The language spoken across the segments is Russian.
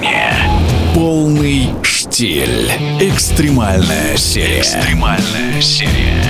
движения. Полный штиль. Экстремальная серия. Экстремальная серия.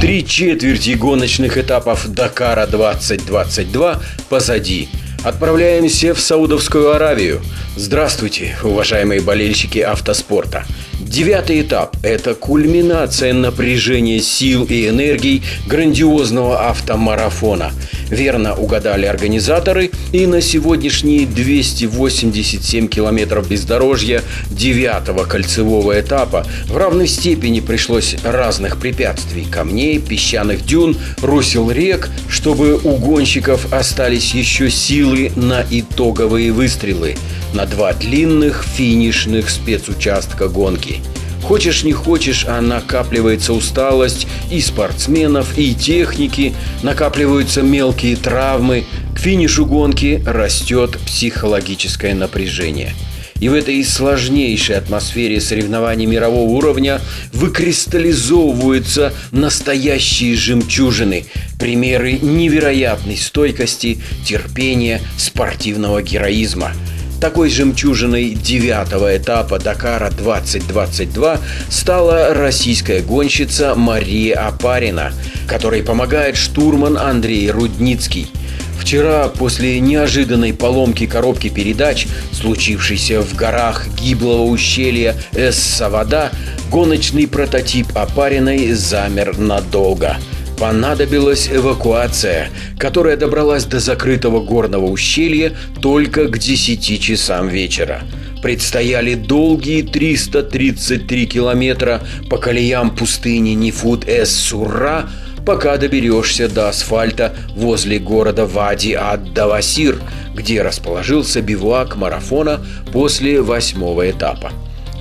Три четверти гоночных этапов Дакара 2022 позади. Отправляемся в Саудовскую Аравию. Здравствуйте, уважаемые болельщики автоспорта. Девятый этап – это кульминация напряжения сил и энергий грандиозного автомарафона. Верно угадали организаторы, и на сегодняшние 287 километров бездорожья девятого кольцевого этапа в равной степени пришлось разных препятствий – камней, песчаных дюн, русел рек, чтобы у гонщиков остались еще силы на итоговые выстрелы на два длинных финишных спецучастка гонки. Хочешь не хочешь, а накапливается усталость и спортсменов, и техники, накапливаются мелкие травмы, к финишу гонки растет психологическое напряжение. И в этой сложнейшей атмосфере соревнований мирового уровня выкристаллизовываются настоящие жемчужины, примеры невероятной стойкости, терпения, спортивного героизма – такой жемчужиной девятого этапа Дакара 2022 стала российская гонщица Мария Апарина, которой помогает штурман Андрей Рудницкий. Вчера, после неожиданной поломки коробки передач, случившейся в горах гиблого ущелья Эс-Савада, гоночный прототип Апариной замер надолго – Понадобилась эвакуация, которая добралась до закрытого горного ущелья только к 10 часам вечера. Предстояли долгие 333 километра по колеям пустыни Нифут-эс-Сурра, пока доберешься до асфальта возле города Вади-ад-Давасир, где расположился бивуак марафона после восьмого этапа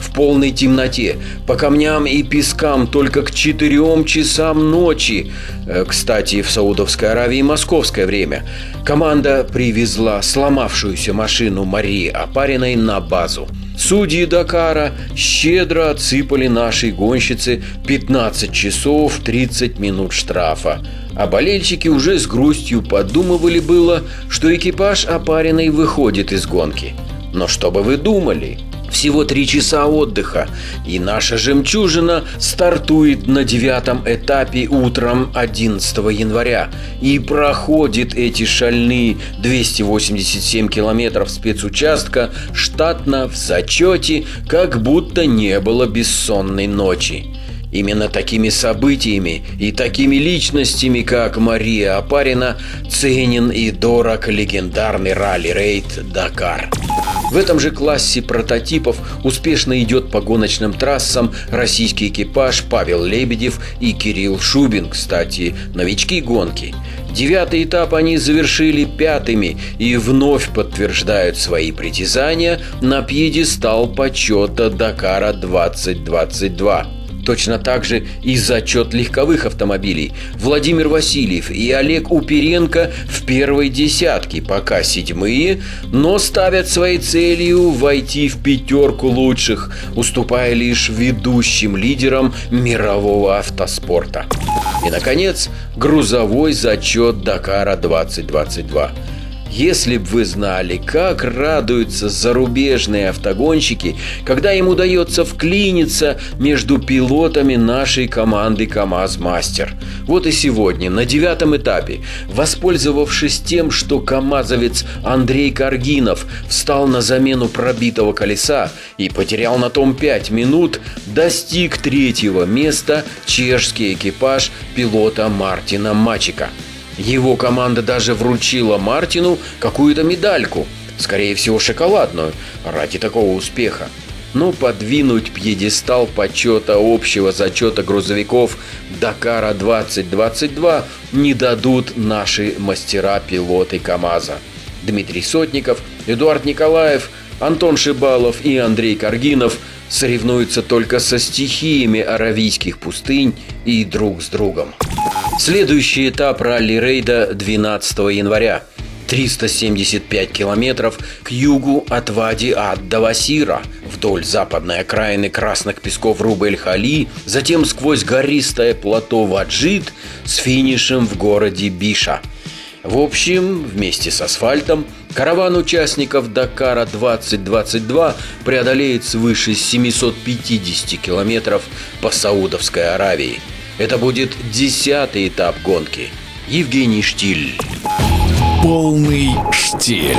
в полной темноте, по камням и пескам только к четырем часам ночи. Э, кстати, в Саудовской Аравии московское время. Команда привезла сломавшуюся машину Марии Апариной на базу. Судьи Дакара щедро отсыпали нашей гонщице 15 часов 30 минут штрафа. А болельщики уже с грустью подумывали было, что экипаж Апариной выходит из гонки. Но что бы вы думали? Всего три часа отдыха, и наша жемчужина стартует на девятом этапе утром 11 января и проходит эти шальные 287 километров спецучастка штатно в зачете, как будто не было бессонной ночи. Именно такими событиями и такими личностями, как Мария Апарина, ценен и дорог легендарный ралли-рейд «Дакар». В этом же классе прототипов успешно идет по гоночным трассам российский экипаж Павел Лебедев и Кирилл Шубин, кстати, новички гонки. Девятый этап они завершили пятыми и вновь подтверждают свои притязания на пьедестал почета Дакара 2022. Точно так же и зачет легковых автомобилей. Владимир Васильев и Олег Уперенко в первой десятке, пока седьмые, но ставят своей целью войти в пятерку лучших, уступая лишь ведущим лидерам мирового автоспорта. И, наконец, грузовой зачет Дакара 2022. Если бы вы знали, как радуются зарубежные автогонщики, когда им удается вклиниться между пилотами нашей команды КАМАЗ Мастер. Вот и сегодня, на девятом этапе, воспользовавшись тем, что КАМАЗовец Андрей Каргинов встал на замену пробитого колеса и потерял на том 5 минут, достиг третьего места чешский экипаж пилота Мартина Мачика – его команда даже вручила Мартину какую-то медальку, скорее всего шоколадную, ради такого успеха. Но подвинуть пьедестал почета общего зачета грузовиков Дакара 2022 не дадут наши мастера-пилоты КАМАЗа. Дмитрий Сотников, Эдуард Николаев, Антон Шибалов и Андрей Каргинов соревнуются только со стихиями аравийских пустынь и друг с другом. Следующий этап ралли-рейда 12 января. 375 километров к югу от Вади ад Давасира, вдоль западной окраины красных песков Рубель-Хали, затем сквозь гористое плато Ваджид с финишем в городе Биша. В общем, вместе с асфальтом караван участников Дакара 2022 преодолеет свыше 750 километров по Саудовской Аравии. Это будет десятый этап гонки. Евгений Штиль. Полный штиль.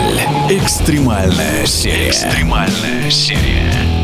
Экстремальная серия. Экстремальная серия.